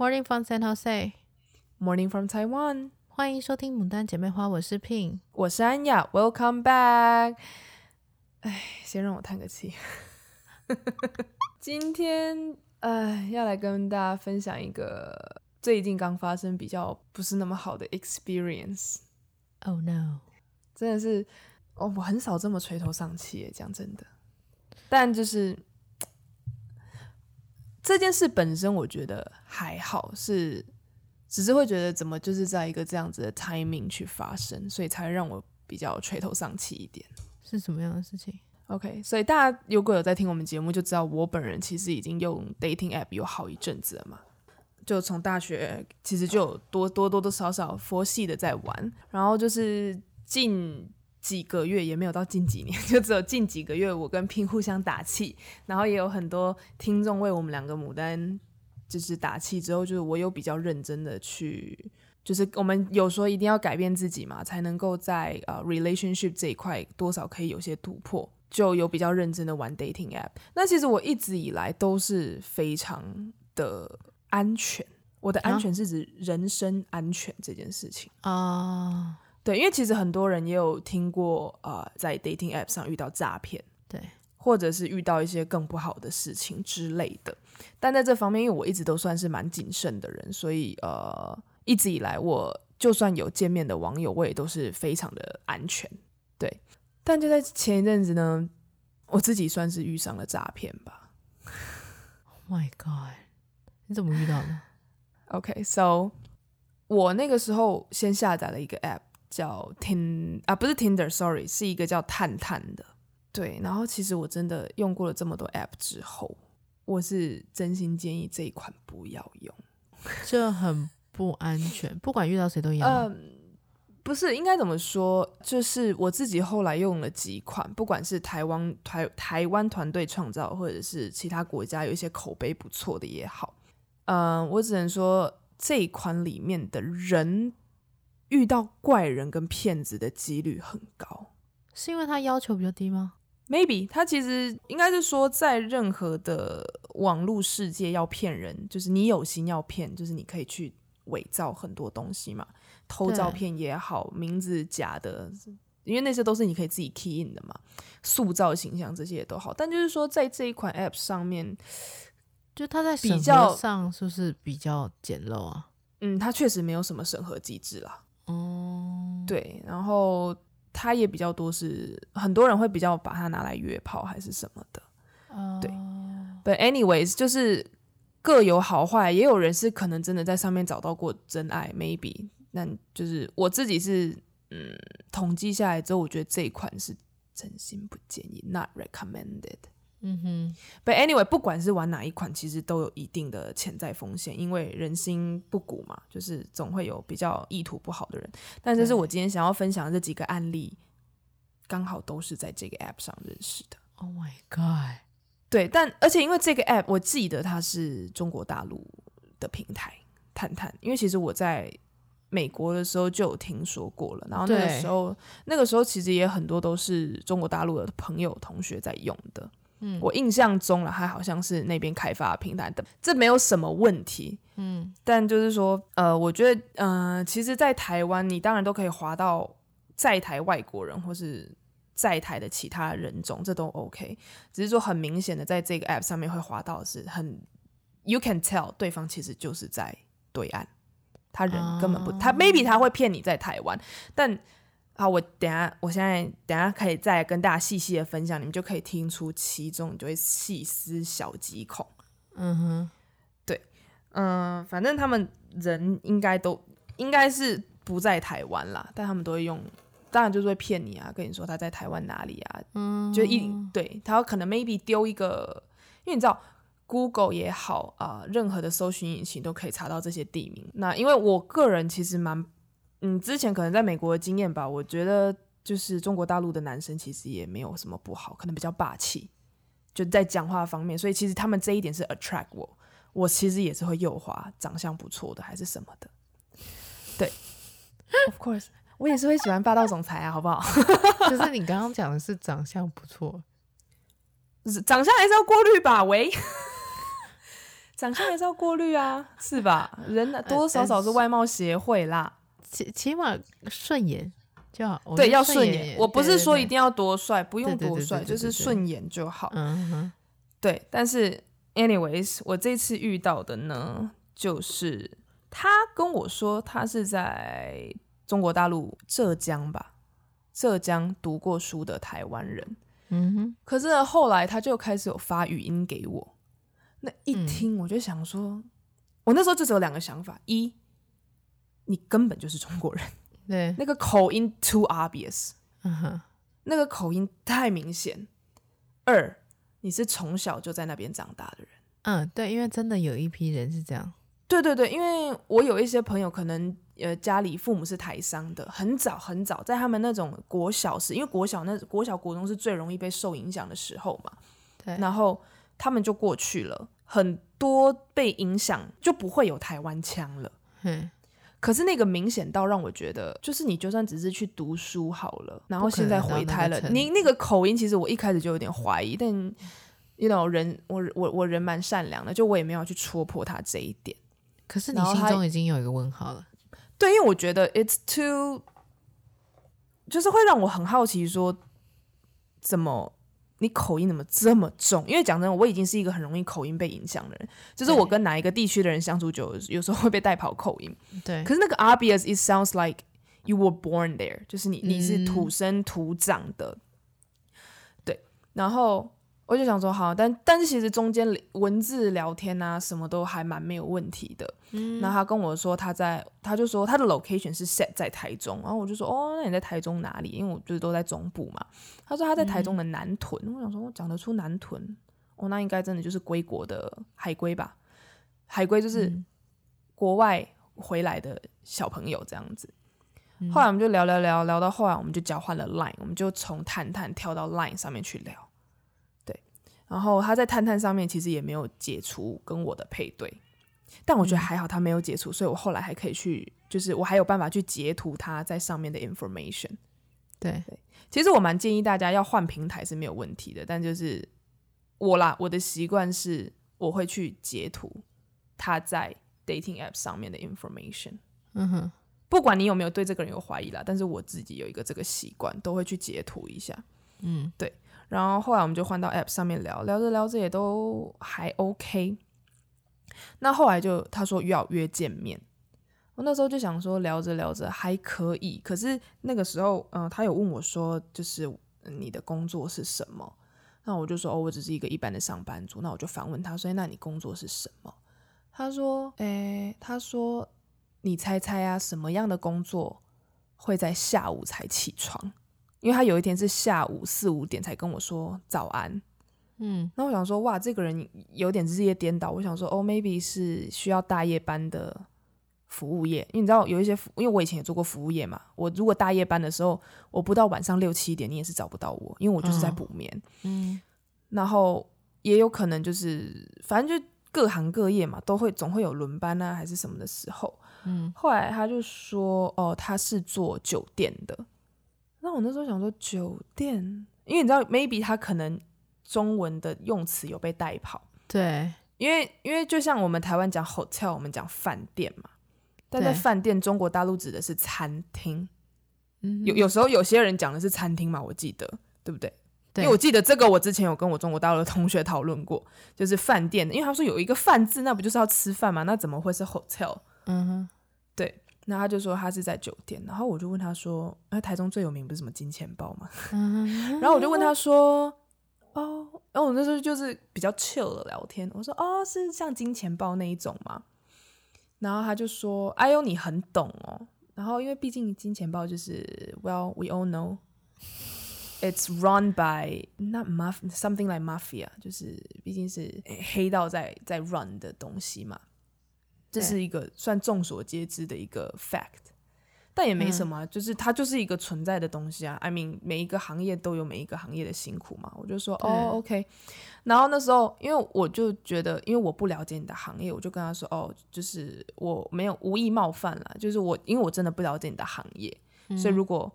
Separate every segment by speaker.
Speaker 1: Morning from San Jose.
Speaker 2: Morning from Taiwan.
Speaker 1: 欢迎收听《牡丹姐妹花》，我是 Pin，
Speaker 2: 我是安雅。Welcome back。哎，先让我叹个气。今天，哎，要来跟大家分享一个最近刚发生比较不是那么好的 experience。
Speaker 1: Oh no！
Speaker 2: 真的是，哦，我很少这么垂头丧气耶，讲真的。但就是。这件事本身我觉得还好，是只是会觉得怎么就是在一个这样子的 timing 去发生，所以才让我比较垂头丧气一点。
Speaker 1: 是什么样的事情
Speaker 2: ？OK，所以大家如果有在听我们节目，就知道我本人其实已经用 dating app 有好一阵子了嘛，就从大学其实就有多多多多少少佛系的在玩，然后就是近。几个月也没有到近几年，就只有近几个月，我跟 Pin 互相打气，然后也有很多听众为我们两个牡丹就是打气。之后就是我有比较认真的去，就是我们有说一定要改变自己嘛，才能够在呃 relationship 这一块多少可以有些突破，就有比较认真的玩 dating app。那其实我一直以来都是非常的安全，我的安全是指人身安全这件事情啊。Uh 对，因为其实很多人也有听过，呃，在 dating app 上遇到诈骗，
Speaker 1: 对，
Speaker 2: 或者是遇到一些更不好的事情之类的。但在这方面，因为我一直都算是蛮谨慎的人，所以呃，一直以来我就算有见面的网友，我也都是非常的安全。对，但就在前一阵子呢，我自己算是遇上了诈骗吧。
Speaker 1: Oh my god！你怎么遇到的
Speaker 2: ？OK，so 我那个时候先下载了一个 app。叫 Tin 啊，不是 Tinder，sorry，是一个叫探探的。对，然后其实我真的用过了这么多 app 之后，我是真心建议这一款不要用，
Speaker 1: 这很不安全，不管遇到谁都一样。
Speaker 2: 嗯，不是，应该怎么说？就是我自己后来用了几款，不管是台湾台台湾团队创造，或者是其他国家有一些口碑不错的也好，嗯，我只能说这一款里面的人。遇到怪人跟骗子的几率很高，
Speaker 1: 是因为他要求比较低吗
Speaker 2: ？Maybe 他其实应该是说，在任何的网络世界要骗人，就是你有心要骗，就是你可以去伪造很多东西嘛，偷照片也好，名字假的，因为那些都是你可以自己 key in 的嘛，塑造形象这些也都好。但就是说，在这一款 app 上面，
Speaker 1: 就他在比较上是不是比较简陋啊？
Speaker 2: 嗯，它确实没有什么审核机制啦。
Speaker 1: 哦，
Speaker 2: 对，然后他也比较多是很多人会比较把它拿来约炮还是什么的，哦，对。But anyways，就是各有好坏，也有人是可能真的在上面找到过真爱，maybe。那就是我自己是嗯，统计下来之后，我觉得这一款是真心不建议，not recommended。
Speaker 1: 嗯哼
Speaker 2: ，But anyway，不管是玩哪一款，其实都有一定的潜在风险，因为人心不古嘛，就是总会有比较意图不好的人。但这是我今天想要分享的这几个案例，刚好都是在这个 app 上认识的。
Speaker 1: Oh my god！
Speaker 2: 对，但而且因为这个 app，我记得它是中国大陆的平台，探探。因为其实我在美国的时候就有听说过了，然后那个时候，那个时候其实也很多都是中国大陆的朋友同学在用的。
Speaker 1: 嗯，
Speaker 2: 我印象中了，还好像是那边开发平台的，这没有什么问题。
Speaker 1: 嗯，
Speaker 2: 但就是说，呃，我觉得，呃，其实，在台湾，你当然都可以划到在台外国人或是在台的其他人种，这都 OK。只是说，很明显的，在这个 App 上面会划到的是很，You can tell 对方其实就是在对岸，他人根本不，他 maybe 他会骗你在台湾，但。好，我等下，我现在等下可以再跟大家细细的分享，你们就可以听出其中，你就会细思小极恐。
Speaker 1: 嗯哼，
Speaker 2: 对，嗯、呃，反正他们人应该都应该是不在台湾啦，但他们都会用，当然就是会骗你啊，跟你说他在台湾哪里啊，
Speaker 1: 嗯，
Speaker 2: 就一对他可能 maybe 丢一个，因为你知道 Google 也好啊、呃，任何的搜寻引擎都可以查到这些地名。那因为我个人其实蛮。嗯，之前可能在美国的经验吧，我觉得就是中国大陆的男生其实也没有什么不好，可能比较霸气，就在讲话方面，所以其实他们这一点是 attract 我，我其实也是会右滑长相不错的还是什么的，对，of course，我也是会喜欢霸道总裁啊，好不好？
Speaker 1: 就是你刚刚讲的是长相不错，
Speaker 2: 长相还是要过滤吧？喂，长相还是要过滤啊，是吧？人多多少少是外貌协会啦，
Speaker 1: 起起码顺眼就好。
Speaker 2: 对，要顺眼。我不是说一定要多帅，不用多帅，就是顺眼就好。嗯哼，对。但是，anyways，我这次遇到的呢，就是他跟我说他是在中国大陆浙江吧，浙江读过书的台湾人。嗯哼。可是后来他就开始有发语音给我。那一听我就想说，嗯、我那时候就只有两个想法：一，你根本就是中国人，
Speaker 1: 对，
Speaker 2: 那个口音 too obvious，嗯哼，那个口音太明显；二，你是从小就在那边长大的人，
Speaker 1: 嗯，对，因为真的有一批人是这样，
Speaker 2: 对对对，因为我有一些朋友可能呃家里父母是台商的，很早很早在他们那种国小时，因为国小那国小国中是最容易被受影响的时候嘛，
Speaker 1: 对，
Speaker 2: 然后。他们就过去了，很多被影响就不会有台湾腔了。嗯，可是那个明显到让我觉得，就是你就算只是去读书好了，然后现在回台了，你那个口音，其实我一开始就有点怀疑，但 you know 人，我我我人蛮善良的，就我也没有去戳破他这一点。
Speaker 1: 可是你心中已经有一个问号了。
Speaker 2: 对，因为我觉得 it's too，就是会让我很好奇，说怎么。你口音怎么这么重？因为讲真的，我已经是一个很容易口音被影响的人。就是我跟哪一个地区的人相处久，有时候会被带跑口音。
Speaker 1: 对。
Speaker 2: 可是那个 obvious，it sounds like you were born there，就是你你是土生土长的。嗯、对。然后。我就想说好，但但是其实中间文字聊天啊，什么都还蛮没有问题的。嗯，然后他跟我说他在，他就说他的 location 是 set 在台中，然后我就说哦，那你在台中哪里？因为我就是都在中部嘛。他说他在台中的南屯，嗯、我想说我讲得出南屯，哦，那应该真的就是归国的海归吧？海归就是国外回来的小朋友这样子。嗯、后来我们就聊聊聊聊到后来，我们就交换了 line，我们就从探探跳到 line 上面去聊。然后他在探探上面其实也没有解除跟我的配对，但我觉得还好他没有解除，所以我后来还可以去，就是我还有办法去截图他在上面的 information。
Speaker 1: 对，
Speaker 2: 对，其实我蛮建议大家要换平台是没有问题的，但就是我啦，我的习惯是我会去截图他在 dating app 上面的 information。嗯哼，不管你有没有对这个人有怀疑啦，但是我自己有一个这个习惯，都会去截图一下。嗯，对。然后后来我们就换到 App 上面聊，聊着聊着也都还 OK。那后来就他说要约见面，我那时候就想说聊着聊着还可以，可是那个时候，嗯、他有问我说，就是你的工作是什么？那我就说哦，我只是一个一般的上班族。那我就反问他说，那你工作是什么？他说，诶，他说你猜猜啊，什么样的工作会在下午才起床？因为他有一天是下午四五点才跟我说早安，嗯，那我想说哇，这个人有点日夜颠倒。我想说哦，maybe 是需要大夜班的服务业，因为你知道有一些服，因为我以前也做过服务业嘛。我如果大夜班的时候，我不到晚上六七点，你也是找不到我，因为我就是在补眠，哦，嗯。然后也有可能就是反正就各行各业嘛，都会总会有轮班啊，还是什么的时候。嗯，后来他就说哦，他是做酒店的。那我那时候想说酒店，因为你知道，maybe 他可能中文的用词有被带跑。
Speaker 1: 对，
Speaker 2: 因为因为就像我们台湾讲 hotel，我们讲饭店嘛，但在饭店中国大陆指的是餐厅。嗯，有有时候有些人讲的是餐厅嘛，我记得对不对？对，因为我记得这个，我之前有跟我中国大陆的同学讨论过，就是饭店，因为他说有一个饭字，那不就是要吃饭吗？那怎么会是 hotel？嗯哼，对。那他就说他是在酒店，然后我就问他说：“哎，台中最有名不是什么金钱豹吗？”然后我就问他说：“哦，然后我那时候就是比较 chill 的聊天，我说：哦，是像金钱豹那一种吗？”然后他就说：“哎呦，你很懂哦。”然后因为毕竟金钱豹就是，Well, we all know it's run by not maf something like mafia，就是毕竟是黑道在在 run 的东西嘛。这是一个算众所皆知的一个 fact，但也没什么，嗯、就是它就是一个存在的东西啊。I mean，每一个行业都有每一个行业的辛苦嘛。我就说哦，OK。然后那时候，因为我就觉得，因为我不了解你的行业，我就跟他说哦，就是我没有无意冒犯啦，就是我因为我真的不了解你的行业，嗯、所以如果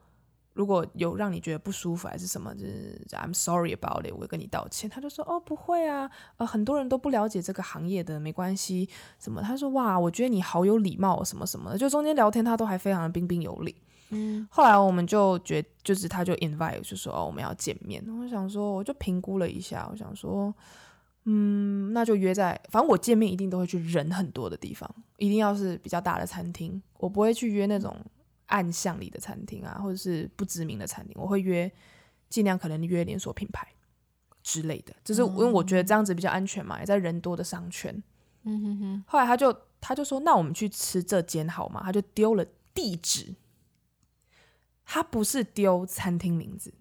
Speaker 2: 如果有让你觉得不舒服还是什么，就是 I'm sorry about it，我会跟你道歉。他就说哦，不会啊，呃，很多人都不了解这个行业的，没关系。什么？他说哇，我觉得你好有礼貌，什么什么的。就中间聊天，他都还非常的彬彬有礼。嗯，后来我们就觉，就是他就 invite 就说哦，我们要见面。我想说，我就评估了一下，我想说，嗯，那就约在，反正我见面一定都会去人很多的地方，一定要是比较大的餐厅，我不会去约那种。暗巷里的餐厅啊，或者是不知名的餐厅，我会约，尽量可能约连锁品牌之类的，就是因为我觉得这样子比较安全嘛，也在人多的商圈。嗯哼哼。后来他就他就说：“那我们去吃这间好吗？”他就丢了地址，他不是丢餐厅名字，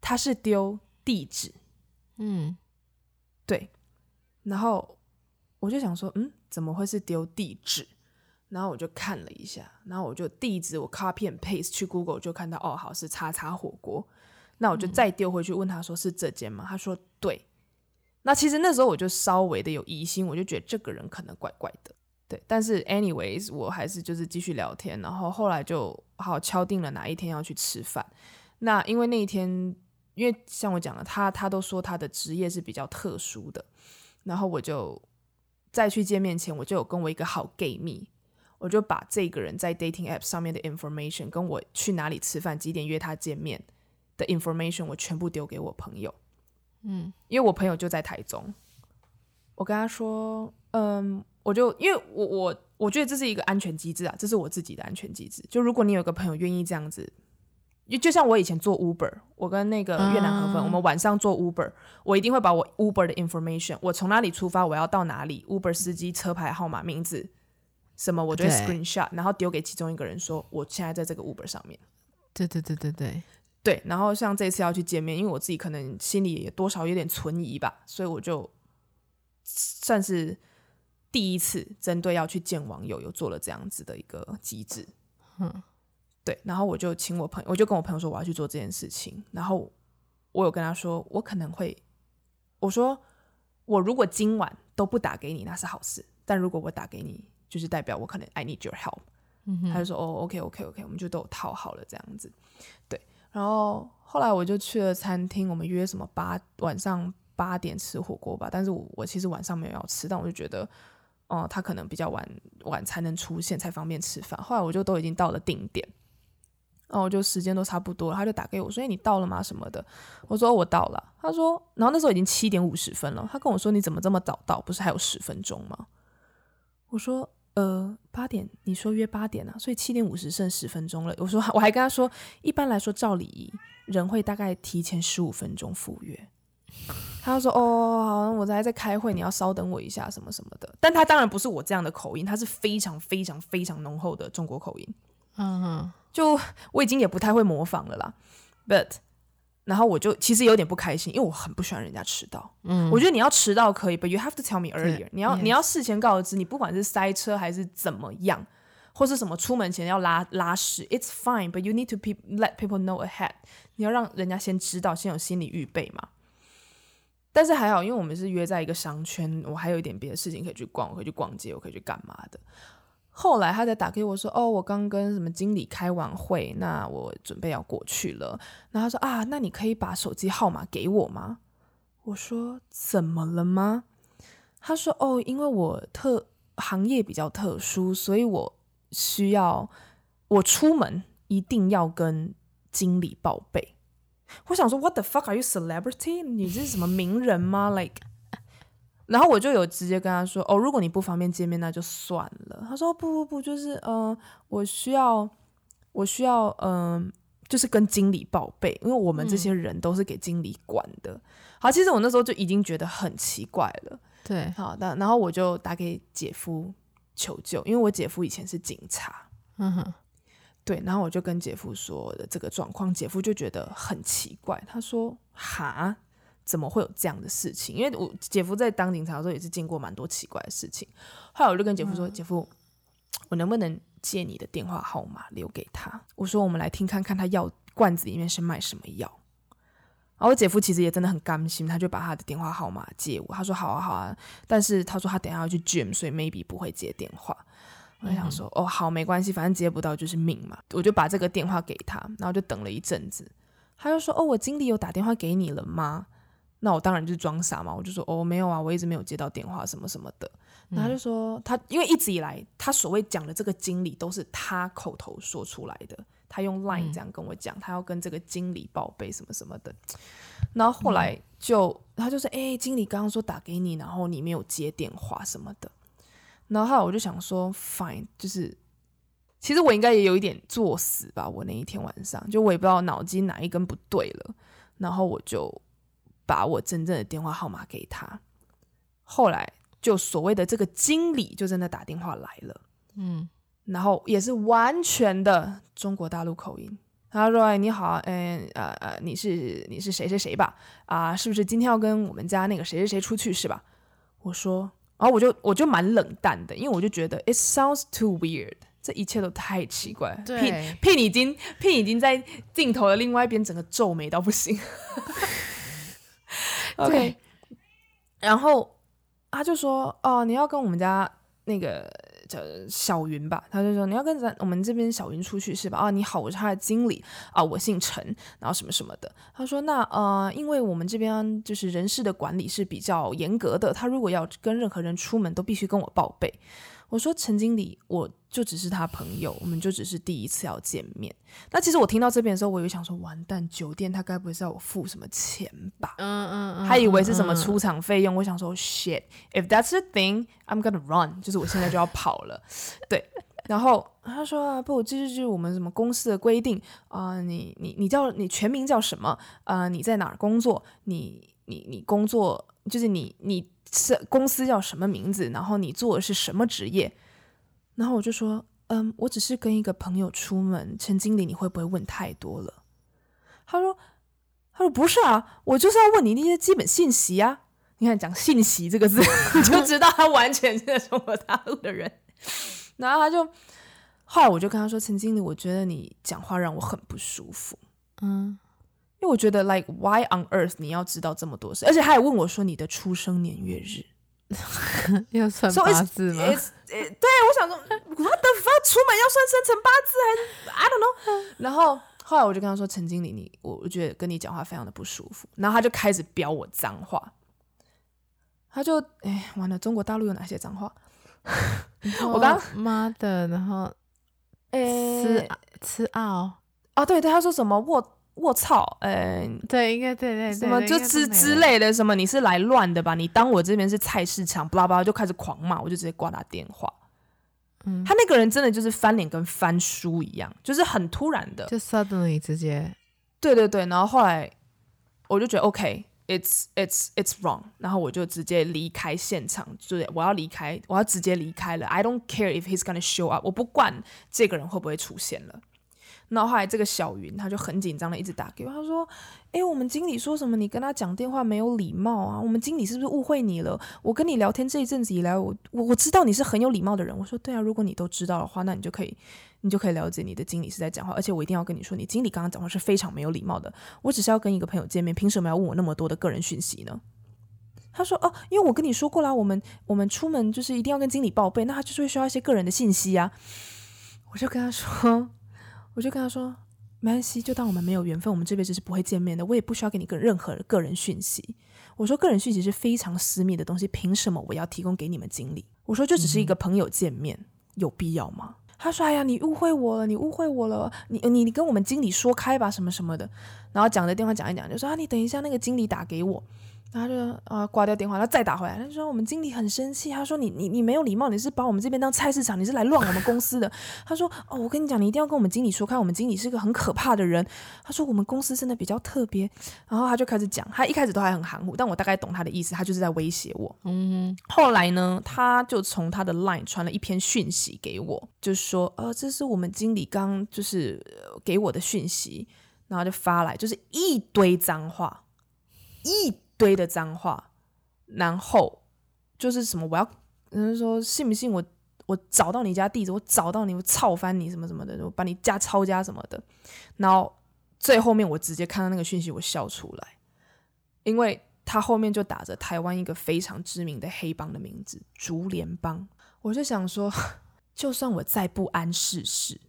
Speaker 2: 他是丢地址。嗯，对。然后我就想说：“嗯，怎么会是丢地址？”然后我就看了一下，然后我就地址我 copy and paste 去 Google 就看到哦，好是叉叉火锅，那我就再丢回去问他说是这间吗？他说对。那其实那时候我就稍微的有疑心，我就觉得这个人可能怪怪的，对。但是 anyways 我还是就是继续聊天，然后后来就好敲定了哪一天要去吃饭。那因为那一天，因为像我讲了，他他都说他的职业是比较特殊的，然后我就再去见面前，我就有跟我一个好 gay 蜜。我就把这个人在 dating app 上面的 information，跟我去哪里吃饭、几点约他见面的 information，我全部丢给我朋友。嗯，因为我朋友就在台中，我跟他说，嗯，我就因为我我我觉得这是一个安全机制啊，这是我自己的安全机制。就如果你有个朋友愿意这样子，就像我以前做 Uber，我跟那个越南河粉，我们晚上做 Uber，我一定会把我 Uber 的 information，我从哪里出发，我要到哪里，Uber 司机车牌号码、名字。什么？我就会 screenshot，然后丢给其中一个人说，我现在在这个 Uber 上面。
Speaker 1: 对对对对对
Speaker 2: 对。然后像这次要去见面，因为我自己可能心里也多少有点存疑吧，所以我就算是第一次针对要去见网友，有做了这样子的一个机制。嗯，对。然后我就请我朋友，我就跟我朋友说我要去做这件事情。然后我有跟他说，我可能会，我说我如果今晚都不打给你，那是好事。但如果我打给你，就是代表我可能 I need your help，、嗯、他就说哦，OK OK OK，我们就都有套好了这样子，对。然后后来我就去了餐厅，我们约什么八晚上八点吃火锅吧。但是我我其实晚上没有要吃，但我就觉得哦，他可能比较晚晚才能出现，才方便吃饭。后来我就都已经到了定点，然后我就时间都差不多了，他就打给我说：“哎，你到了吗？什么的？”我说：“我到了。”他说：“然后那时候已经七点五十分了。”他跟我说：“你怎么这么早到？不是还有十分钟吗？”我说。呃，八点，你说约八点啊，所以七点五十剩十分钟了。我说，我还跟他说，一般来说照礼仪，人会大概提前十五分钟赴约。他就说，哦，好，我还在开会，你要稍等我一下，什么什么的。但他当然不是我这样的口音，他是非常非常非常浓厚的中国口音。嗯哼，就我已经也不太会模仿了啦，but。然后我就其实有点不开心，因为我很不喜欢人家迟到。嗯，我觉得你要迟到可以，but you have to tell me earlier。你要.你要事前告知，你不管是塞车还是怎么样，或是什么出门前要拉拉屎，it's fine，but you need to pe let people know ahead。你要让人家先知道，先有心理预备嘛。但是还好，因为我们是约在一个商圈，我还有一点别的事情可以去逛，我可以去逛街，我可以去干嘛的。后来他才打给我说：“哦，我刚跟什么经理开完会，那我准备要过去了。”然后他说：“啊，那你可以把手机号码给我吗？”我说：“怎么了吗？”他说：“哦，因为我特行业比较特殊，所以我需要我出门一定要跟经理报备。”我想说：“What the fuck are you celebrity？你这是什么名人吗？Like？” 然后我就有直接跟他说：“哦，如果你不方便见面，那就算了。”他说：“不不不，就是嗯、呃，我需要，我需要，嗯、呃，就是跟经理报备，因为我们这些人都是给经理管的。嗯”好，其实我那时候就已经觉得很奇怪了。
Speaker 1: 对，
Speaker 2: 好的，然后我就打给姐夫求救，因为我姐夫以前是警察。嗯哼，对，然后我就跟姐夫说的这个状况，姐夫就觉得很奇怪，他说：“哈。”怎么会有这样的事情？因为我姐夫在当警察的时候也是见过蛮多奇怪的事情。后来我就跟姐夫说：“嗯、姐夫，我能不能借你的电话号码留给他？”我说：“我们来听看看他药罐子里面是卖什么药。”然后我姐夫其实也真的很甘心，他就把他的电话号码借我。他说：“好啊，好啊。”但是他说他等下要去 gym，所以 maybe 不会接电话。我就想说，哦，好，没关系，反正接不到就是命嘛。我就把这个电话给他，然后就等了一阵子。他就说，哦，我经理有打电话给你了吗？那我当然就是装傻嘛，我就说，哦，没有啊，我一直没有接到电话，什么什么的。然后他就说，他因为一直以来他所谓讲的这个经理都是他口头说出来的，他用 Line 这样跟我讲，他要跟这个经理报备什么什么的。然后后来就他就说，哎，经理刚刚说打给你，然后你没有接电话什么的。然后后来我就想说，fine，就是其实我应该也有一点作死吧。我那一天晚上，就我也不知道脑筋哪一根不对了，然后我就把我真正的电话号码给他。后来就所谓的这个经理就真的打电话来了，嗯，然后也是完全的中国大陆口音。他说：“哎，你好，嗯，呃呃，你是你是谁谁谁吧？啊、呃，是不是今天要跟我们家那个谁谁谁出去是吧？”我说。然后我就我就蛮冷淡的，因为我就觉得 it sounds too weird，这一切都太奇怪。
Speaker 1: 对
Speaker 2: ，Pin Pin 已经 Pin 已经在镜头的另外一边，整个皱眉到不行。OK，然后他就说：“哦，你要跟我们家那个。”叫小云吧，他就说，你要跟咱我们这边小云出去是吧？啊，你好，我是他的经理啊，我姓陈，然后什么什么的。他说那呃，因为我们这边就是人事的管理是比较严格的，他如果要跟任何人出门都必须跟我报备。我说陈经理，我就只是他朋友，我们就只是第一次要见面。那其实我听到这边的时候，我有想说，完蛋，酒店他该不会是要我付什么钱吧？嗯嗯嗯，他以为是什么出场费用。我想说，shit，if that's the thing，I'm gonna run，就是我现在就要跑了。对，然后他说啊，不，这就是我们什么公司的规定啊、呃。你你你叫你全名叫什么？啊、呃，你在哪儿工作？你你你工作就是你你。是公司叫什么名字？然后你做的是什么职业？然后我就说，嗯，我只是跟一个朋友出门。陈经理，你会不会问太多了？他说，他说不是啊，我就是要问你那些基本信息啊。你看讲信息这个字，就知道他完全是中国大陆的人。然后他就，后来我就跟他说，陈经理，我觉得你讲话让我很不舒服。嗯。因为我觉得，like why on earth 你要知道这么多事，而且他还问我说你的出生年月日，
Speaker 1: 要算八字吗？So it's, it's,
Speaker 2: it, 对，我想说，what the fuck，出门要算生辰八字还是 I don't know？然后后来我就跟他说，陈经理，你我我觉得跟你讲话非常的不舒服，然后他就开始飙我脏话，他就哎完了，中国大陆有哪些脏话？我刚
Speaker 1: 妈的，然后哎吃吃奥
Speaker 2: 啊，对对，他说什么我。我操，嗯、呃，
Speaker 1: 对，应该对对对，
Speaker 2: 什么就之之类的，什么你是来乱的吧？你当我这边是菜市场，巴拉巴拉就开始狂骂，我就直接挂他电话。嗯，他那个人真的就是翻脸跟翻书一样，就是很突然的，
Speaker 1: 就 suddenly 直接，
Speaker 2: 对对对，然后后来我就觉得 OK，it's it's it's wrong，然后我就直接离开现场，就是我要离开，我要直接离开了。I don't care if he's gonna show up，我不管这个人会不会出现了。那后来这个小云他就很紧张的一直打给我，他说：“哎，我们经理说什么？你跟他讲电话没有礼貌啊？我们经理是不是误会你了？我跟你聊天这一阵子以来，我我我知道你是很有礼貌的人。”我说：“对啊，如果你都知道的话，那你就可以你就可以了解你的经理是在讲话。而且我一定要跟你说，你经理刚刚讲话是非常没有礼貌的。我只是要跟一个朋友见面，凭什么要问我那么多的个人讯息呢？”他说：“哦，因为我跟你说过啦，我们我们出门就是一定要跟经理报备，那他就是会需要一些个人的信息啊。”我就跟他说。我就跟他说，没关系，就当我们没有缘分，我们这辈子是不会见面的。我也不需要给你个任何个人讯息。我说，个人讯息是非常私密的东西，凭什么我要提供给你们经理？我说，就只是一个朋友见面，嗯、有必要吗？他说，哎呀，你误会我了，你误会我了，你你你跟我们经理说开吧，什么什么的。然后讲着电话讲一讲，就说啊，你等一下，那个经理打给我。然后就啊挂掉电话，然后再打回来。他说我们经理很生气，他说你你你没有礼貌，你是把我们这边当菜市场，你是来乱我们公司的。他说哦，我跟你讲，你一定要跟我们经理说看，我们经理是个很可怕的人。他说我们公司真的比较特别。然后他就开始讲，他一开始都还很含糊，但我大概懂他的意思，他就是在威胁我。嗯，后来呢，他就从他的 line 传了一篇讯息给我，就说呃，这是我们经理刚就是给我的讯息，然后就发来就是一堆脏话，一。堆的脏话，然后就是什么我要，人家说信不信我我找到你家地址，我找到你，我操翻你什么什么的，我把你家抄家什么的。然后最后面我直接看到那个讯息，我笑出来，因为他后面就打着台湾一个非常知名的黑帮的名字竹联帮，我就想说 就算我再不谙世事，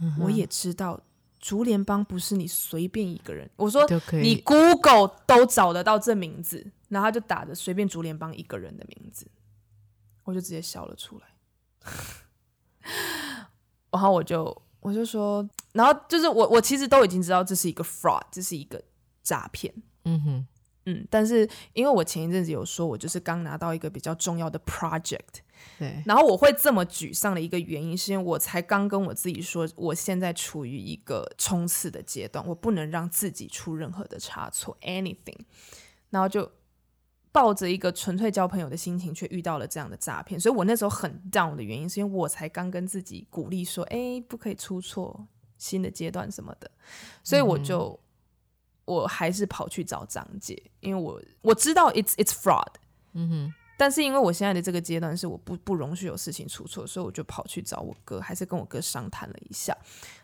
Speaker 2: 嗯、我也知道竹联帮不是你随便一个人。我说你 Google 都找得到这名字，然后他就打着随便竹联帮一个人的名字，我就直接笑了出来。然后我就我就说，然后就是我我其实都已经知道这是一个 fraud，这是一个诈骗。嗯哼。嗯，但是因为我前一阵子有说，我就是刚拿到一个比较重要的 project，对，然后我会这么沮丧的一个原因，是因为我才刚跟我自己说，我现在处于一个冲刺的阶段，我不能让自己出任何的差错，anything，然后就抱着一个纯粹交朋友的心情，却遇到了这样的诈骗，所以我那时候很 down 的原因，是因为我才刚跟自己鼓励说，哎，不可以出错，新的阶段什么的，所以我就。嗯。我还是跑去找张姐，因为我我知道 it's it's fraud，嗯哼，但是因为我现在的这个阶段是我不不容许有事情出错，所以我就跑去找我哥，还是跟我哥商谈了一下。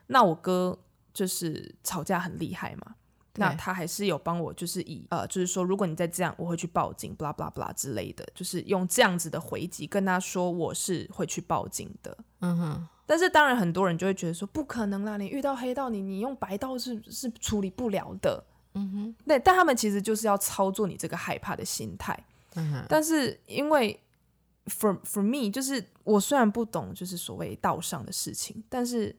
Speaker 2: 那我哥就是吵架很厉害嘛，那他还是有帮我，就是以呃，就是说如果你再这样，我会去报警，blah blah blah 之类的，就是用这样子的回击跟他说我是会去报警的，嗯哼。但是当然很多人就会觉得说不可能啦，你遇到黑道你你用白道是是处理不了的。嗯哼，对，但他们其实就是要操作你这个害怕的心态。嗯，但是因为 for for me，就是我虽然不懂就是所谓道上的事情，但是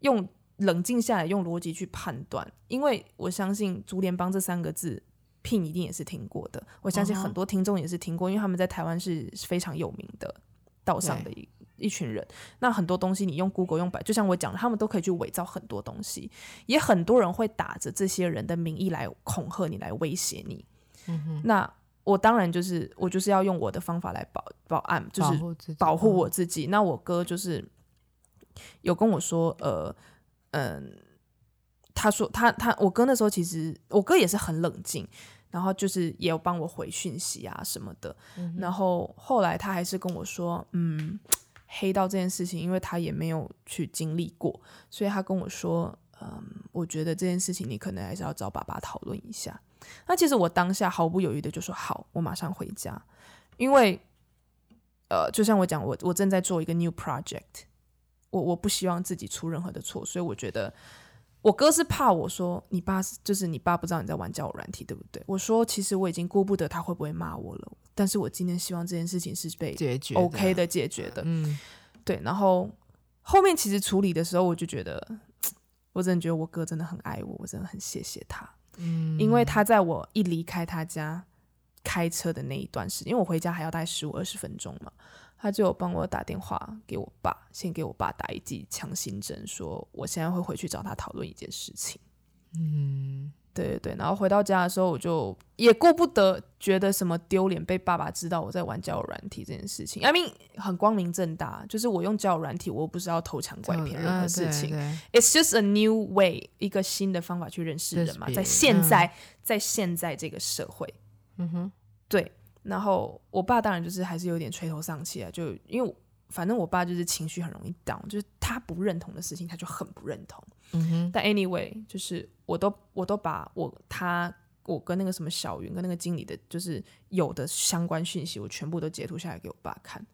Speaker 2: 用冷静下来，用逻辑去判断，因为我相信竹联帮这三个字，Pin 一定也是听过的。我相信很多听众也是听过，因为他们在台湾是非常有名的道上的一。一群人，那很多东西你用 Google 用百，就像我讲的，他们都可以去伪造很多东西，也很多人会打着这些人的名义来恐吓你，来威胁你。那我当然就是我就是要用我的方法来保保安，就是保护我自己。那我哥就是有跟我说，呃，嗯，他说他他我哥那时候其实我哥也是很冷静，然后就是也有帮我回讯息啊什么的。嗯，然后后来他还是跟我说，嗯。黑道这件事情，因为他也没有去经历过，所以他跟我说：“嗯，我觉得这件事情你可能还是要找爸爸讨论一下。”那其实我当下毫不犹豫的就说：“好，我马上回家。”因为，呃，就像我讲，我我正在做一个 new project，我我不希望自己出任何的错，所以我觉得我哥是怕我说你爸就是你爸不知道你在玩交友软体，对不对？我说其实我已经顾不得他会不会骂我了。但是我今天希望这件事情是被 OK 的解决的，嗯，对。然后后面其实处理的时候，我就觉得，我真的觉得我哥真的很爱我，我真的很谢谢他，嗯，因为他在我一离开他家开车的那一段时间，因为我回家还要大概十五二十分钟嘛，他就有帮我打电话给我爸，先给我爸打一剂强心针，说我现在会回去找他讨论一件事情，嗯。对对对，然后回到家的时候，我就也顾不得觉得什么丢脸，被爸爸知道我在玩交友软体这件事情。I mean，很光明正大，就是我用交友软体，我又不是要偷抢拐骗任何事情。啊、It's just a new way，一个新的方法去认识人嘛，在现在，在现在这个社会，嗯哼，对。然后我爸当然就是还是有点垂头丧气啊，就因为反正我爸就是情绪很容易 down，就是他不认同的事情，他就很不认同。嗯哼，但 anyway，就是我都我都把我他我跟那个什么小云跟那个经理的，就是有的相关讯息，我全部都截图下来给我爸看，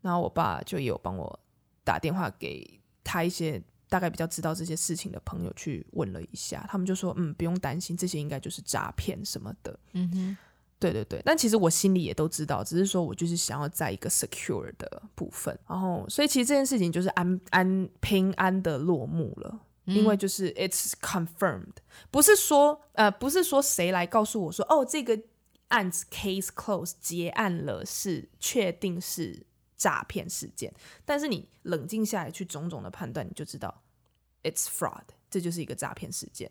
Speaker 2: 然后我爸就也有帮我打电话给他一些大概比较知道这些事情的朋友去问了一下，他们就说嗯，不用担心，这些应该就是诈骗什么的。嗯哼。对对对，但其实我心里也都知道，只是说我就是想要在一个 secure 的部分，然后所以其实这件事情就是安安平安的落幕了，嗯、因为就是 it's confirmed，不是说呃不是说谁来告诉我说哦这个案子 case closed 结案了，是确定是诈骗事件，但是你冷静下来去种种的判断，你就知道 it's fraud，这就是一个诈骗事件。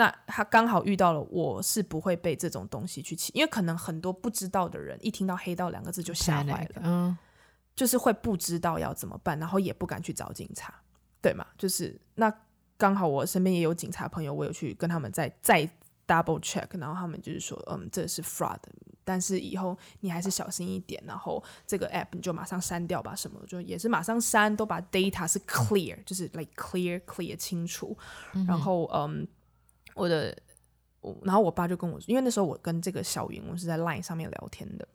Speaker 2: 那他刚好遇到了，我是不会被这种东西去气，因为可能很多不知道的人一听到黑道两个字就吓坏了，嗯，就是会不知道要怎么办，然后也不敢去找警察，对吗？就是那刚好我身边也有警察朋友，我有去跟他们再再 double check，然后他们就是说，嗯，这是 fraud，但是以后你还是小心一点，然后这个 app 你就马上删掉吧，什么就也是马上删，都把 data 是 clear，就是 like clear clear 清楚，嗯、然后嗯。我的，我然后我爸就跟我说，因为那时候我跟这个小云，我是在 Line 上面聊天的，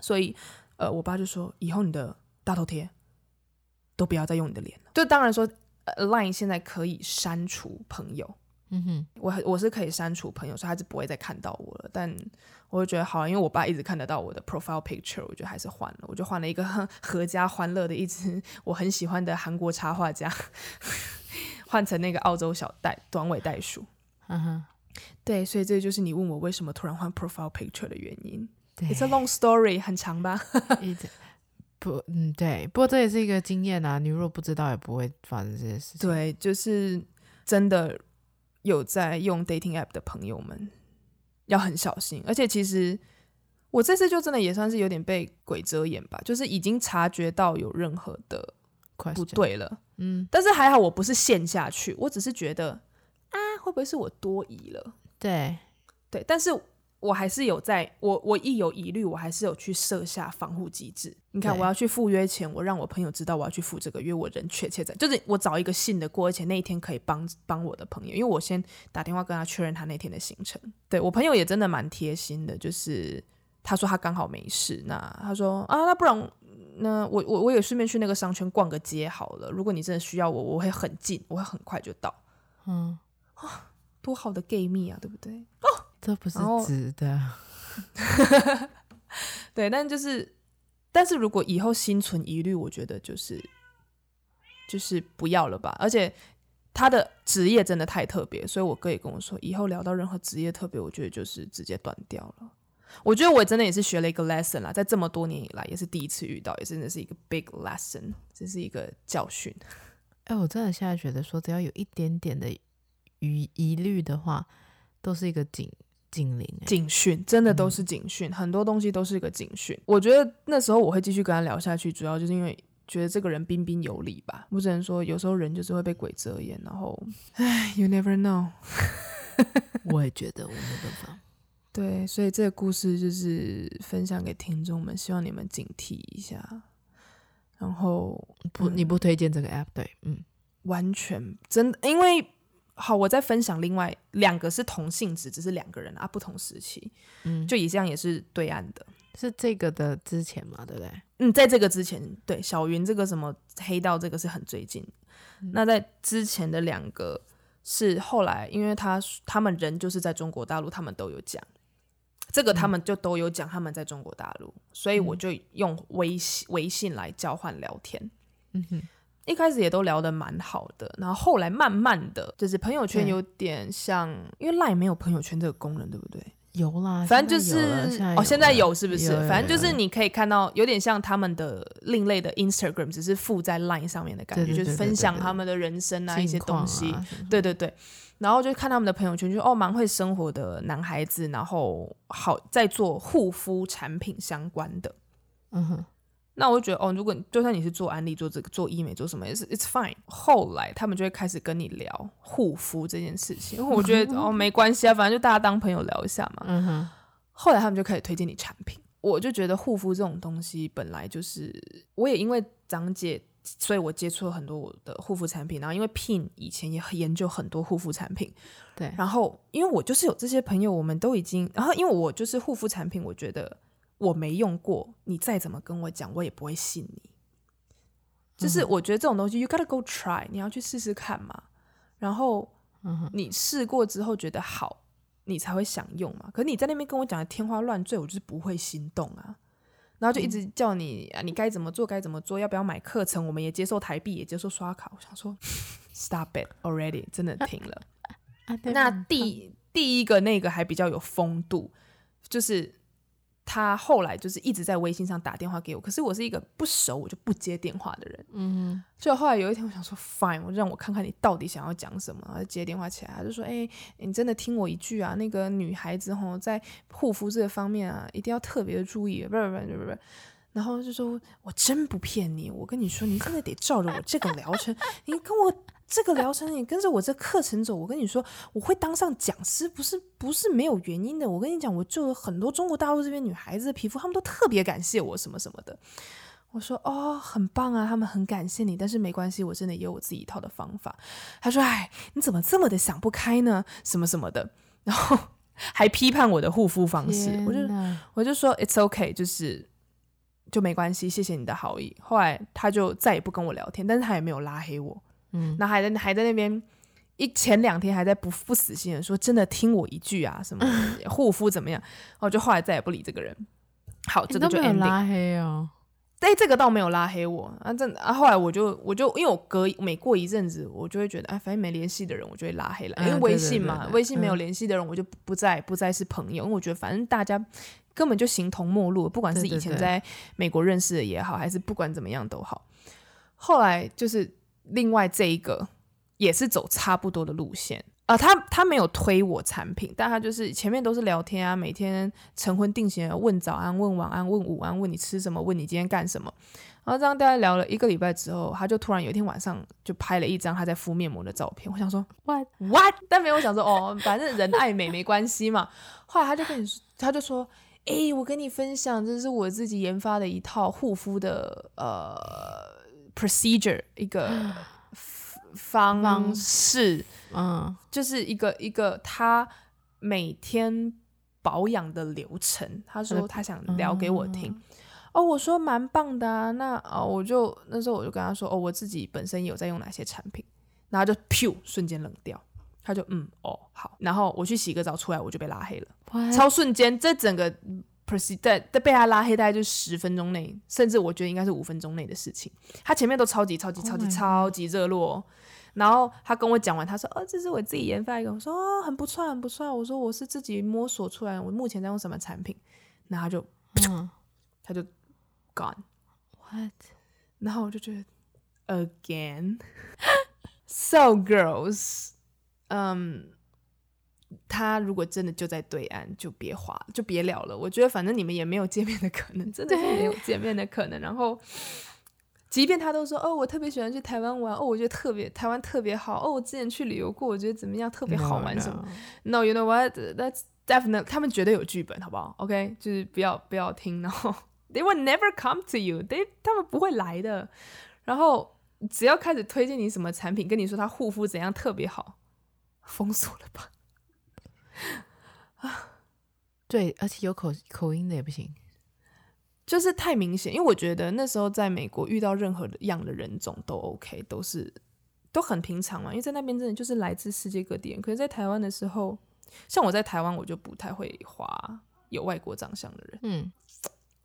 Speaker 2: 所以呃，我爸就说，以后你的大头贴都不要再用你的脸了。就当然说、呃、，Line 现在可以删除朋友。嗯哼，我我是可以删除朋友，所以他是不会再看到我了。但我就觉得好，因为我爸一直看得到我的 profile picture，我就还是换了。我就换了一个阖家欢乐的一只我很喜欢的韩国插画家，换成那个澳洲小袋短尾袋鼠。嗯哼，对，所以这就是你问我为什么突然换 profile picture 的原因。对，It's a long story，很长吧？
Speaker 1: 不，嗯，对。不过这也是一个经验啊，你如果不知道，也不会发生这些事情。
Speaker 2: 对，就是真的。有在用 dating app 的朋友们要很小心，而且其实我这次就真的也算是有点被鬼遮眼吧，就是已经察觉到有任何的不对了，嗯，但是还好我不是陷下去，我只是觉得啊，会不会是我多疑了？
Speaker 1: 对，
Speaker 2: 对，但是。我还是有在，我我一有疑虑，我还是有去设下防护机制。你看，我要去赴约前，我让我朋友知道我要去赴这个约，我人确切在，就是我找一个信得过，而且那一天可以帮帮我的朋友，因为我先打电话跟他确认他那天的行程。对，我朋友也真的蛮贴心的，就是他说他刚好没事，那他说啊，那不然那我我我也顺便去那个商圈逛个街好了。如果你真的需要我，我会很近，我会很快就到。嗯，啊，多好的 gay 蜜啊，对不对？哦。
Speaker 1: 这不是直的，
Speaker 2: 对，但就是，但是如果以后心存疑虑，我觉得就是，就是不要了吧。而且他的职业真的太特别，所以我哥也跟我说，以后聊到任何职业特别，我觉得就是直接断掉了。我觉得我真的也是学了一个 lesson 啦，在这么多年以来，也是第一次遇到，也真的是一个 big lesson，这是一个教训。
Speaker 1: 哎，我真的现在觉得说，只要有一点点的疑疑虑的话，都是一个警。警铃、
Speaker 2: 警讯，真的都是警讯，嗯、很多东西都是一个警讯。我觉得那时候我会继续跟他聊下去，主要就是因为觉得这个人彬彬有礼吧。我只能说，有时候人就是会被鬼遮眼，然后，唉，You never know。
Speaker 1: 我也觉得我没办法。
Speaker 2: 对，所以这个故事就是分享给听众们，希望你们警惕一下。然后
Speaker 1: 不，你不推荐这个 app？对，嗯，
Speaker 2: 完全真的，因为。好，我再分享另外两个是同性质，只是两个人啊，不同时期，嗯，就一样也是对岸的，
Speaker 1: 是这个的之前嘛，对不对？
Speaker 2: 嗯，在这个之前，对小云这个什么黑道这个是很最近，嗯、那在之前的两个是后来，因为他他们人就是在中国大陆，他们都有讲。这个，他们就都有讲他们在中国大陆，嗯、所以我就用微信微信来交换聊天，嗯哼。一开始也都聊得蛮好的，然后后来慢慢的就是朋友圈有点像，因为 Line 没有朋友圈这个功能，对不对？
Speaker 1: 有啦，
Speaker 2: 反正就是哦，现在有是不是？反正就是你可以看到有点像他们的另类的 Instagram，只是附在 Line 上面的感觉，就是分享他们的人生啊，啊一些东西，对对对。然后就看他们的朋友圈，就哦蛮会生活的男孩子，然后好在做护肤产品相关的，嗯哼。那我就觉得哦，如果就算你是做安利、做这个、做医美、做什么，也是 it's fine。后来他们就会开始跟你聊护肤这件事情，因为我觉得哦没关系啊，反正就大家当朋友聊一下嘛。嗯哼。后来他们就开始推荐你产品，我就觉得护肤这种东西本来就是，我也因为长姐，所以我接触了很多我的护肤产品，然后因为 Pin 以前也研究很多护肤产品，对。然后因为我就是有这些朋友，我们都已经，然后因为我就是护肤产品，我觉得。我没用过，你再怎么跟我讲，我也不会信你。就是我觉得这种东西，you gotta go try，你要去试试看嘛。然后你试过之后觉得好，你才会想用嘛。可是你在那边跟我讲的天花乱坠，我就是不会心动啊。然后就一直叫你啊，你该怎么做该怎么做，要不要买课程？我们也接受台币，也接受刷卡。我想说，stop it already，真的停了。那第第一个那个还比较有风度，就是。他后来就是一直在微信上打电话给我，可是我是一个不熟我就不接电话的人。嗯哼，就后来有一天我想说，fine，我让我看看你到底想要讲什么。然后接电话起来，他就说：“哎、欸，你真的听我一句啊，那个女孩子吼在护肤这个方面啊，一定要特别的注意。”不不不是不是，然后就说：“我真不骗你，我跟你说，你真的得照着我这个疗程，你跟我。”这个疗程，你跟着我这课程走，我跟你说，我会当上讲师，不是不是没有原因的。我跟你讲，我就有很多中国大陆这边女孩子的皮肤，她们都特别感谢我什么什么的。我说哦，很棒啊，他们很感谢你，但是没关系，我真的也有我自己一套的方法。他说，哎，你怎么这么的想不开呢？什么什么的，然后 还批判我的护肤方式。我就我就说，it's okay，就是就没关系，谢谢你的好意。后来他就再也不跟我聊天，但是他也没有拉黑我，
Speaker 1: 嗯，
Speaker 2: 那还在还在那边一前两天还在不不死心的说，真的听我一句啊，什么 护肤怎么样？然后就后来再也不理这个人。好，这个就 ending
Speaker 1: 拉黑哦。
Speaker 2: 哎，这个倒没有拉黑我啊，这啊，后来我就我就因为我隔每过一阵子，我就会觉得，哎，反正没联系的人，我就会拉黑了，因为微信嘛，
Speaker 1: 嗯、对对对对
Speaker 2: 微信没有联系的人，我就不再不再是朋友，因为我觉得反正大家根本就形同陌路，不管是以前在美国认识的也好，还是不管怎么样都好。后来就是另外这一个也是走差不多的路线。啊、呃，他他没有推我产品，但他就是前面都是聊天啊，每天晨昏定型的问早安、问晚安、问午安、问你吃什么、问你今天干什么，然后这样大家聊了一个礼拜之后，他就突然有一天晚上就拍了一张他在敷面膜的照片。我想说 what what，但没有想说哦，反正人爱美没关系嘛。后来他就跟你说，他就说，哎、欸，我跟你分享，这是我自己研发的一套护肤的呃 procedure 一个。方式，嗯，就是一个一个他每天保养的流程。他说他想聊给我听，嗯、哦，我说蛮棒的啊。那哦，我就那时候我就跟他说，哦，我自己本身有在用哪些产品，然后就噗，瞬间冷掉。他就嗯，哦，好。然后我去洗个澡出来，我就被拉黑了?超瞬间。这整个 procedure 被他拉黑，大概就十分钟内，甚至我觉得应该是五分钟内的事情。他前面都超级超级超级超级热络。然后他跟我讲完，他说：“哦，这是我自己研发一个。”我说：“哦，很不错，很不错。”我说：“我是自己摸索出来，我目前在用什么产品？”然后他就，嗯，他就 gone。What？然后我就觉得，again，so girls，嗯，他如果真的就在对岸，就别滑，就别聊了。我觉得反正你们也没有见面的可能，真的是没有见面的可能。然后。即便他都说哦，我特别喜欢去台湾玩哦，我觉得特别台湾特别好哦，我之前去旅游过，我觉得怎么样特别好玩什么 no, no.？No，you know what？That's definitely 他们绝对有剧本，好不好？OK，就是不要不要听，然后 they will never come to you，they 他们不会来的。然后只要开始推荐你什么产品，跟你说他护肤怎样特别好，封锁了吧？
Speaker 1: 啊，对，而且有口口音的也不行。
Speaker 2: 就是太明显，因为我觉得那时候在美国遇到任何样的人种都 OK，都是都很平常嘛。因为在那边真的就是来自世界各地人。可是，在台湾的时候，像我在台湾，我就不太会划有外国长相的人。嗯，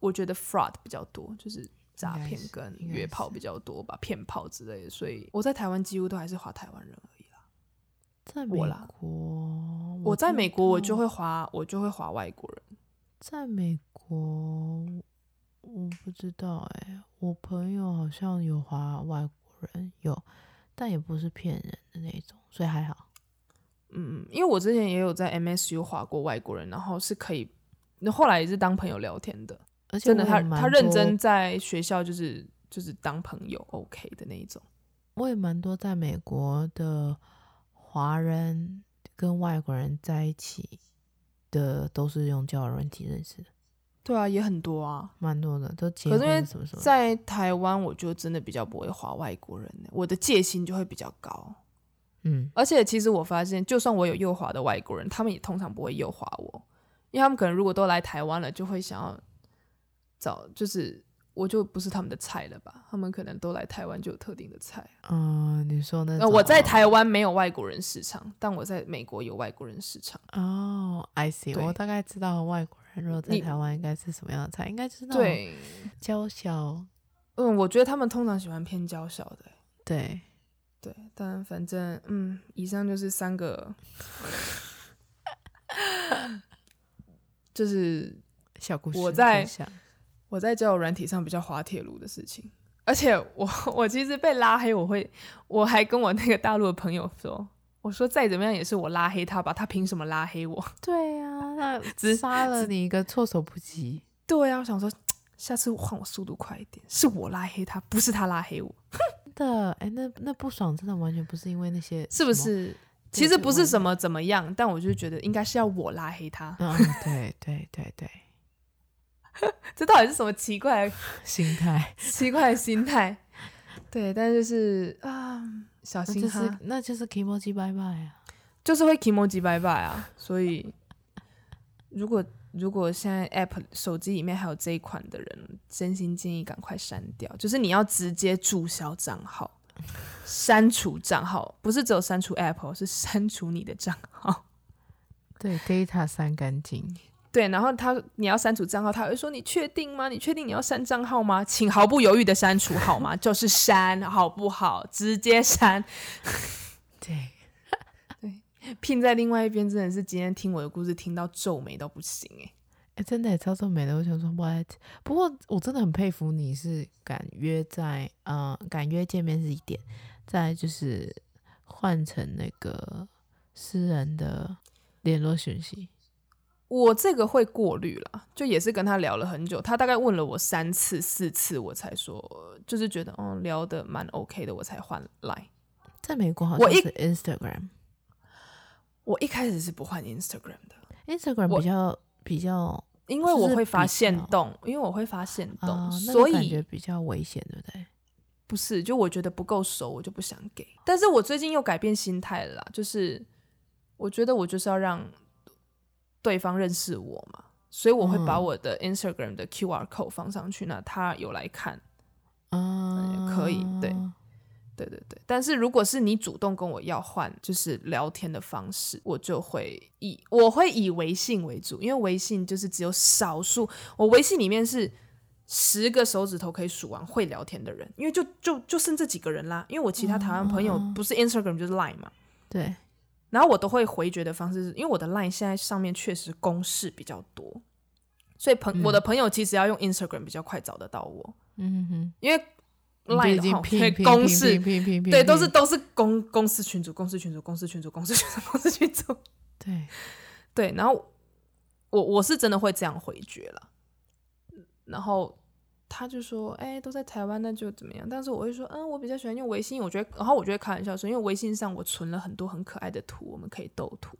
Speaker 2: 我觉得 fraud 比较多，就是诈骗跟约炮比较多吧，骗炮之类的。所以我在台湾几乎都还是划台湾人而已啦。
Speaker 1: 在美国，
Speaker 2: 我，我在美国我就会划，我就会划外国人。
Speaker 1: 在美国。我不知道哎、欸，我朋友好像有划外国人，有，但也不是骗人的那种，所以还好。
Speaker 2: 嗯，因为我之前也有在 MSU 划过外国人，然后是可以，那后来也是当朋友聊天的，而且真的他他认真在学校就是就是当朋友 OK 的那一种。
Speaker 1: 我也蛮多在美国的华人跟外国人在一起的，都是用交友软体认识的。
Speaker 2: 对啊，也很多啊，
Speaker 1: 蛮多的，都结婚什么什
Speaker 2: 么。在台湾，我就真的比较不会滑外国人，我的戒心就会比较高。嗯，而且其实我发现，就算我有右滑的外国人，他们也通常不会右滑我，因为他们可能如果都来台湾了，就会想要找，就是我就不是他们的菜了吧？他们可能都来台湾就有特定的菜。
Speaker 1: 嗯，你说那？
Speaker 2: 呃，我在台湾没有外国人市场，但我在美国有外国人市场。
Speaker 1: 哦，I see，我大概知道外国人。如果在台湾应该是什么样的菜？应该就是那种娇小。
Speaker 2: 嗯，我觉得他们通常喜欢偏娇小的。
Speaker 1: 对，
Speaker 2: 对，但反正嗯，以上就是三个，就是
Speaker 1: 小故事。
Speaker 2: 我在我在交友软体上比较滑铁卢的事情，而且我我其实被拉黑，我会我还跟我那个大陆的朋友说。我说再怎么样也是我拉黑他吧，他凭什么拉黑我？
Speaker 1: 对呀、啊，那只杀了你一个措手不及。
Speaker 2: 对呀、啊，我想说，下次换我速度快一点，是我拉黑他，不是他拉黑我。
Speaker 1: 真的，哎，那那不爽真的完全不是因为那些，
Speaker 2: 是不是？其实不是什么怎么样，但我就觉得应该是要我拉黑他。
Speaker 1: 嗯，对对对对，
Speaker 2: 这到底是什么奇怪的
Speaker 1: 心态？
Speaker 2: 奇怪的心态。对，但就是啊。小心哈，
Speaker 1: 那就是 kimoji 拜拜啊，
Speaker 2: 就是会 kimoji 拜拜啊。所以，如果如果现在 App 手机里面还有这一款的人，真心建议赶快删掉。就是你要直接注销账号，删除账号，不是只有删除 App，是删除你的账号。
Speaker 1: 对，data 删干净。
Speaker 2: 对，然后他你要删除账号，他会说：“你确定吗？你确定你要删账号吗？请毫不犹豫的删除好吗？就是删，好不好？直接删。”
Speaker 1: 对。
Speaker 2: 对拼在另外一边真的是今天听我的故事听到皱眉都不行哎、
Speaker 1: 欸，真的超皱眉的。我想说 what？不过我真的很佩服你是敢约在嗯、呃、敢约见面是一点，再就是换成那个私人的联络讯息。
Speaker 2: 我这个会过滤了，就也是跟他聊了很久，他大概问了我三次四次，我才说就是觉得嗯聊的蛮 OK 的，我才换 Line。
Speaker 1: 在美国好像是 Instagram。
Speaker 2: 我一开始是不换 Instagram 的
Speaker 1: ，Instagram 比较比较，
Speaker 2: 因为我会发现动，因为我会发现动，
Speaker 1: 哦、
Speaker 2: 所以
Speaker 1: 感觉比较危险，对不对？
Speaker 2: 不是，就我觉得不够熟，我就不想给。但是我最近又改变心态了啦，就是我觉得我就是要让对方认识我嘛，所以我会把我的 Instagram 的 QR code 放上去，那他有来看，嗯，可以，对。对对对，但是如果是你主动跟我要换，就是聊天的方式，我就会以我会以微信为主，因为微信就是只有少数，我微信里面是十个手指头可以数完会聊天的人，因为就就就剩这几个人啦，因为我其他台湾朋友不是 Instagram 就是 Line 嘛，
Speaker 1: 对，
Speaker 2: 然后我都会回绝的方式是，因为我的 Line 现在上面确实公事比较多，所以朋、嗯、我的朋友其实要用 Instagram 比较快找得到我，嗯哼，因为。Line 的哈，对公司，对都是都是公公司群组，公司群组，公司群组，公司群组，公司群组，
Speaker 1: 对。
Speaker 2: 对，然后我我是真的会这样回绝了，然后他就说，哎、欸，都在台湾，那就怎么样？但是我会说，嗯，我比较喜欢用微信，我觉得，然后我就会开玩笑说，因为微信上我存了很多很可爱的图，我们可以斗图，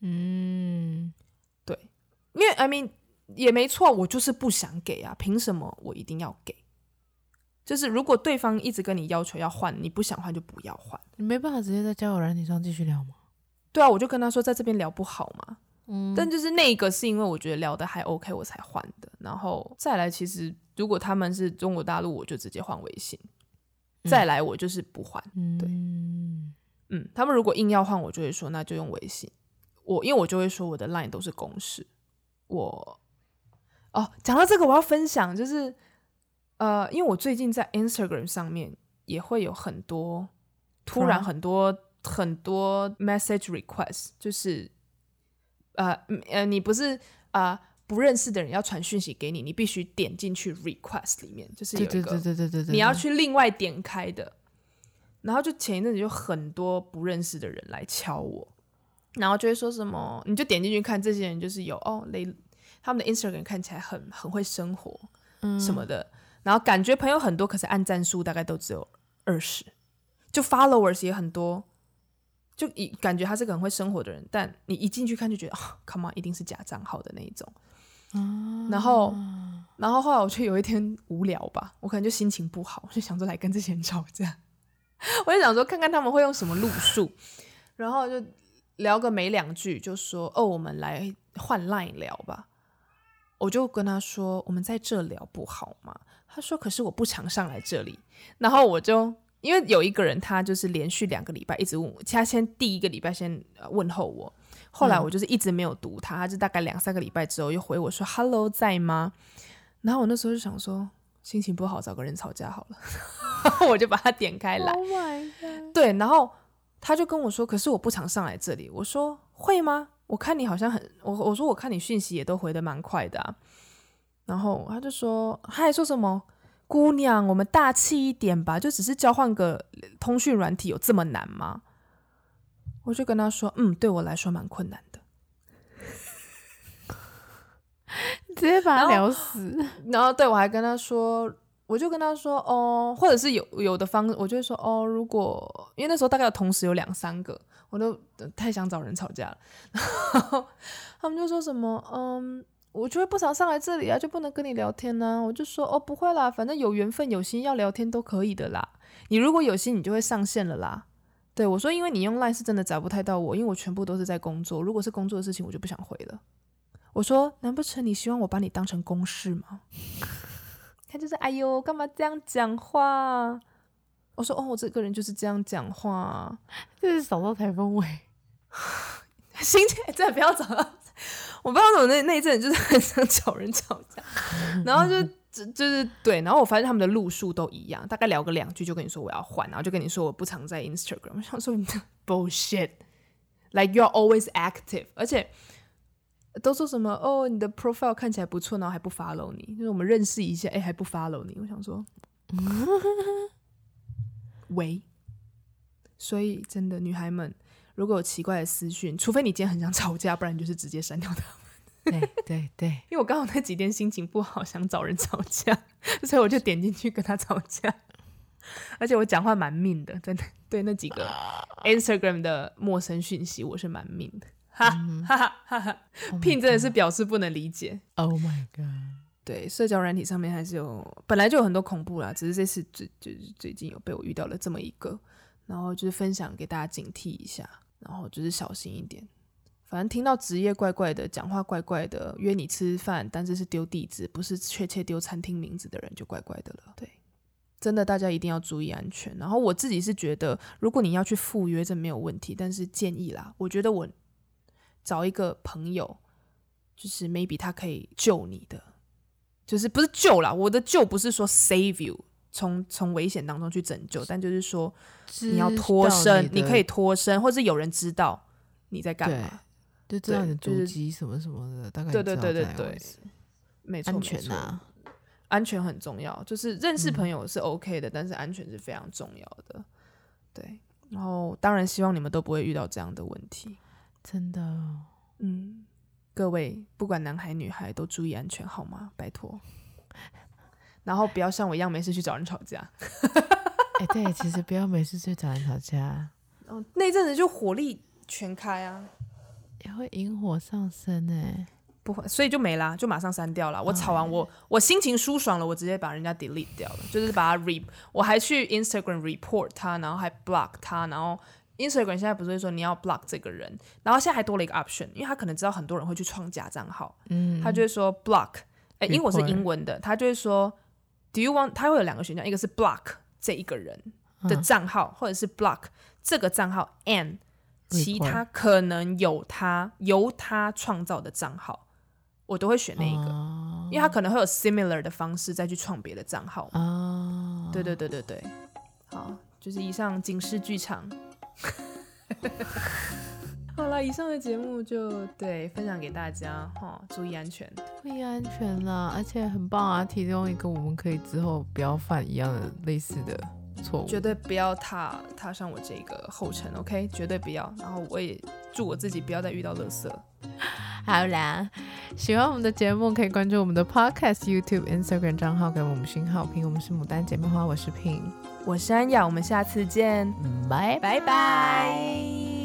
Speaker 2: 嗯，对，因为 I mean 也没错，我就是不想给啊，凭什么我一定要给？就是如果对方一直跟你要求要换，你不想换就不要换。
Speaker 1: 你没办法直接在交友软件上继续聊吗？
Speaker 2: 对啊，我就跟他说在这边聊不好嘛。嗯，但就是那个是因为我觉得聊得还 OK 我才换的。然后再来，其实如果他们是中国大陆，我就直接换微信。嗯、再来，我就是不换。对，嗯，嗯，他们如果硬要换，我就会说那就用微信。我因为我就会说我的 line 都是公事。我哦，讲到这个，我要分享就是。呃，因为我最近在 Instagram 上面也会有很多突然很多、嗯、很多 message request，就是呃呃，你不是啊、呃、不认识的人要传讯息给你，你必须点进去 request 里面，就是有一个
Speaker 1: 对对对对对对，
Speaker 2: 你要去另外点开的。然后就前一阵子就很多不认识的人来敲我，然后就会说什么，你就点进去看，这些人就是有哦，雷他们的 Instagram 看起来很很会生活，嗯，什么的。然后感觉朋友很多，可是按赞数大概都只有二十，就 followers 也很多，就一感觉他是个很会生活的人，但你一进去看就觉得啊、哦、，come on，一定是假账号的那一种。然后，然后后来我就有一天无聊吧，我可能就心情不好，我就想说来跟这些人吵架，我就想说看看他们会用什么路数，然后就聊个没两句，就说哦，我们来换 line 聊吧。我就跟他说，我们在这聊不好吗？他说：“可是我不常上来这里。”然后我就因为有一个人，他就是连续两个礼拜一直问我，他先第一个礼拜先问候我，后来我就是一直没有读他，他就大概两三个礼拜之后又回我说 “Hello，在吗？”然后我那时候就想说，心情不好找个人吵架好了，我就把他点开来。Oh 对，然后他就跟我说：“可是我不常上来这里。”我说：“会吗？我看你好像很……我我说我看你讯息也都回的蛮快的啊。”然后他就说，他还说什么姑娘，我们大气一点吧，就只是交换个通讯软体，有这么难吗？我就跟他说，嗯，对我来说蛮困难的。
Speaker 1: 直接把他聊死。
Speaker 2: 然后，对我还跟他说，我就跟他说，哦，或者是有有的方，我就会说，哦，如果因为那时候大概有同时有两三个，我都太想找人吵架了。然后他们就说什么，嗯。我就会不常上来这里啊，就不能跟你聊天呢、啊。我就说哦，不会啦，反正有缘分、有心要聊天都可以的啦。你如果有心，你就会上线了啦。对我说，因为你用 Line 是真的找不太到我，因为我全部都是在工作。如果是工作的事情，我就不想回了。我说：“难不成你希望我把你当成公事吗？” 他就是：“哎呦，干嘛这样讲话？”我说：“哦，我这个人就是这样讲话，
Speaker 1: 就是扫到台风尾，
Speaker 2: 心情真的不要找到。我不知道怎么那那一阵就是很想找人吵架，然后就就就是对，然后我发现他们的路数都一样，大概聊个两句就跟你说我要换，然后就跟你说我不常在 Instagram。我想说你 的 bullshit，like you're always active，而且。都说什么哦？你的 profile 看起来不错，然后还不 follow 你，就是我们认识一下，哎，还不 follow 你。我想说，喂，所以真的，女孩们如果有奇怪的私讯，除非你今天很想吵架，不然你就是直接删掉他们。
Speaker 1: 对对对，
Speaker 2: 因为我刚好那几天心情不好，想找人吵架，所以我就点进去跟他吵架。而且我讲话蛮命的，真的，对那几个 Instagram 的陌生讯息，我是蛮命的。哈哈哈哈哈！Pin 真的是表示不能理解。
Speaker 1: Oh my god！
Speaker 2: 对，社交软体上面还是有，本来就有很多恐怖啦，只是这次最就是最近有被我遇到了这么一个，然后就是分享给大家警惕一下，然后就是小心一点。反正听到职业怪怪的，讲话怪怪的，约你吃饭，但是是丢地址，不是确切丢餐厅名字的人，就怪怪的了。对，真的大家一定要注意安全。然后我自己是觉得，如果你要去赴约，这没有问题，但是建议啦，我觉得我。找一个朋友，就是 maybe 他可以救你的，就是不是救啦，我的救不是说 save you，从从危险当中去拯救，但就是说你要脱身，你，你可以脱身，或是有人知道你在干嘛，
Speaker 1: 就知道你的足迹什么什么的，大概
Speaker 2: 对对对对对，没错，
Speaker 1: 安全啊，
Speaker 2: 安全很重要，就是认识朋友是 OK 的，嗯、但是安全是非常重要的，对，然后当然希望你们都不会遇到这样的问题。
Speaker 1: 真的，
Speaker 2: 嗯，各位不管男孩女孩都注意安全好吗？拜托，然后不要像我一样没事去找人吵架。
Speaker 1: 哎、欸，对，其实不要没事去找人吵架。
Speaker 2: 哦，那阵子就火力全开啊，
Speaker 1: 也会引火上身哎，
Speaker 2: 不会，所以就没啦，就马上删掉了。我吵完我，我我心情舒爽了，我直接把人家 delete 掉了，就是把他 re，我还去 Instagram report 他，然后还 block 他，然后。Instagram 现在不是说你要 block 这个人，然后现在还多了一个 option，因为他可能知道很多人会去创假账号，嗯，他就会说 block，哎，因为我是英文的，他就会说 Do you want？他会有两个选项，一个是 block 这一个人的账号，嗯、或者是 block 这个账号 and 其他可能有他由他创造的账号，我都会选那一个，嗯、因为他可能会有 similar 的方式再去创别的账号，哦，对对对对对，好，就是以上警示剧场。好了，以上的节目就对分享给大家哈，注意安全，
Speaker 1: 注意安全啦，而且很棒啊，提供一个我们可以之后不要犯一样的类似的错误，
Speaker 2: 绝对不要踏踏上我这个后尘，OK，绝对不要。然后我也祝我自己不要再遇到垃圾。
Speaker 1: 好啦，喜欢我们的节目可以关注我们的 Podcast、YouTube、Instagram 账号，给我们新好评。我们是牡丹姐妹花，我是 Pin。
Speaker 2: 我是安雅，我们下次见，
Speaker 1: 拜拜拜。